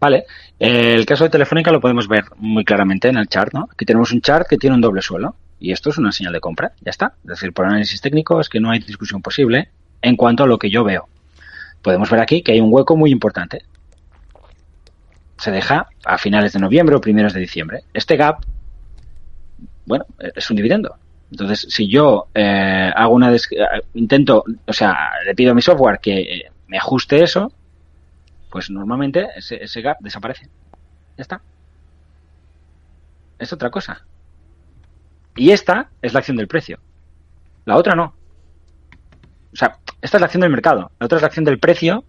Vale, eh, el caso de Telefónica lo podemos ver muy claramente en el chart, ¿no? Aquí tenemos un chart que tiene un doble suelo y esto es una señal de compra, ya está. Es decir, por análisis técnico es que no hay discusión posible en cuanto a lo que yo veo. Podemos ver aquí que hay un hueco muy importante. Se deja a finales de noviembre o primeros de diciembre. Este gap, bueno, es un dividendo. Entonces, si yo eh, hago una intento, o sea, le pido a mi software que me ajuste eso, pues normalmente ese, ese gap desaparece. Ya está. Es otra cosa. Y esta es la acción del precio. La otra no. O sea, esta es la acción del mercado. La otra es la acción del precio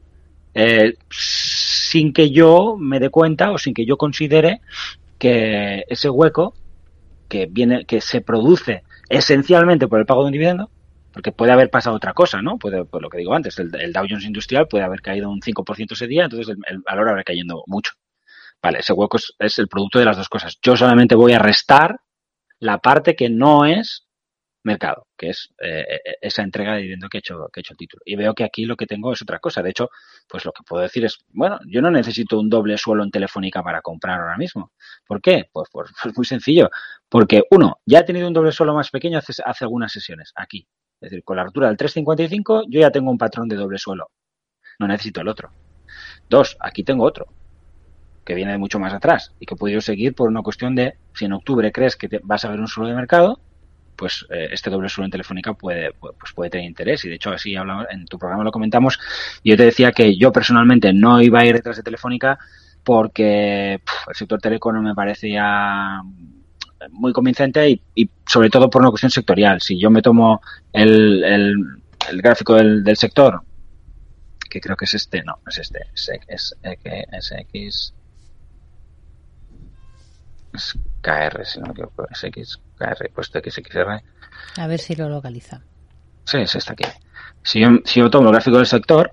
eh, sin que yo me dé cuenta o sin que yo considere que ese hueco que viene, que se produce esencialmente por el pago de un dividendo, porque puede haber pasado otra cosa, ¿no? Puede, por lo que digo antes, el, Dow Jones Industrial puede haber caído un 5% ese día, entonces el, valor habrá cayendo mucho. Vale, ese hueco es, el producto de las dos cosas. Yo solamente voy a restar la parte que no es mercado, que es eh, eh, esa entrega de dividendo que he hecho que he hecho el título. Y veo que aquí lo que tengo es otra cosa. De hecho, pues lo que puedo decir es, bueno, yo no necesito un doble suelo en Telefónica para comprar ahora mismo. ¿Por qué? Pues, pues, pues muy sencillo. Porque uno, ya he tenido un doble suelo más pequeño hace, hace algunas sesiones, aquí. Es decir, con la altura del 355 yo ya tengo un patrón de doble suelo. No necesito el otro. Dos, aquí tengo otro que viene de mucho más atrás y que puedo seguir por una cuestión de si en octubre crees que vas a ver un suelo de mercado, pues eh, este doble suelo en Telefónica puede, pues puede tener interés. Y de hecho, así hablamos, en tu programa lo comentamos. Y yo te decía que yo personalmente no iba a ir detrás de Telefónica porque el sector telecom me parecía muy convincente y, sobre todo por una cuestión sectorial. Si yo me tomo el, el, gráfico del, del, sector, que creo que es este, no, es este, es, es, es, X, es KR, si no me equivoco, es X, KR, puesto XXR. A ver si lo localiza. Sí, es esta aquí. Si yo, si yo tomo el gráfico del sector,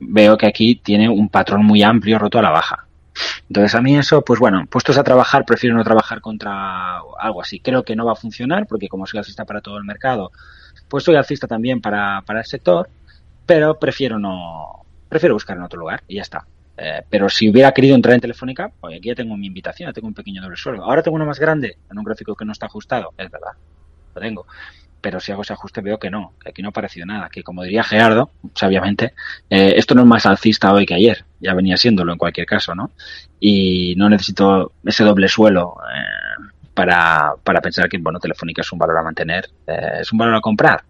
veo que aquí tiene un patrón muy amplio roto a la baja. Entonces a mí eso, pues bueno, puestos a trabajar, prefiero no trabajar contra algo así. Creo que no va a funcionar porque como soy alcista para todo el mercado, pues soy alcista también para, para el sector, pero prefiero no, prefiero buscar en otro lugar y ya está. Eh, pero si hubiera querido entrar en Telefónica, pues aquí ya tengo mi invitación, ya tengo un pequeño doble suelo. Ahora tengo uno más grande en un gráfico que no está ajustado, es verdad, lo tengo. Pero si hago ese ajuste veo que no, que aquí no ha aparecido nada, que como diría Gerardo, sabiamente, eh, esto no es más alcista hoy que ayer, ya venía siéndolo en cualquier caso, ¿no? Y no necesito ese doble suelo eh, para, para pensar que, bueno, Telefónica es un valor a mantener, es un valor a comprar.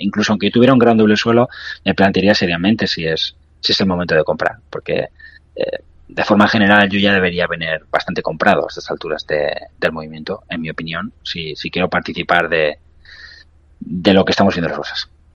incluso aunque tuviera un gran doble suelo, me plantearía seriamente si es, si es el momento de comprar, porque eh, de forma general yo ya debería venir bastante comprado a estas alturas del movimiento, en mi opinión, si, si quiero participar de, de lo que estamos viendo las cosas.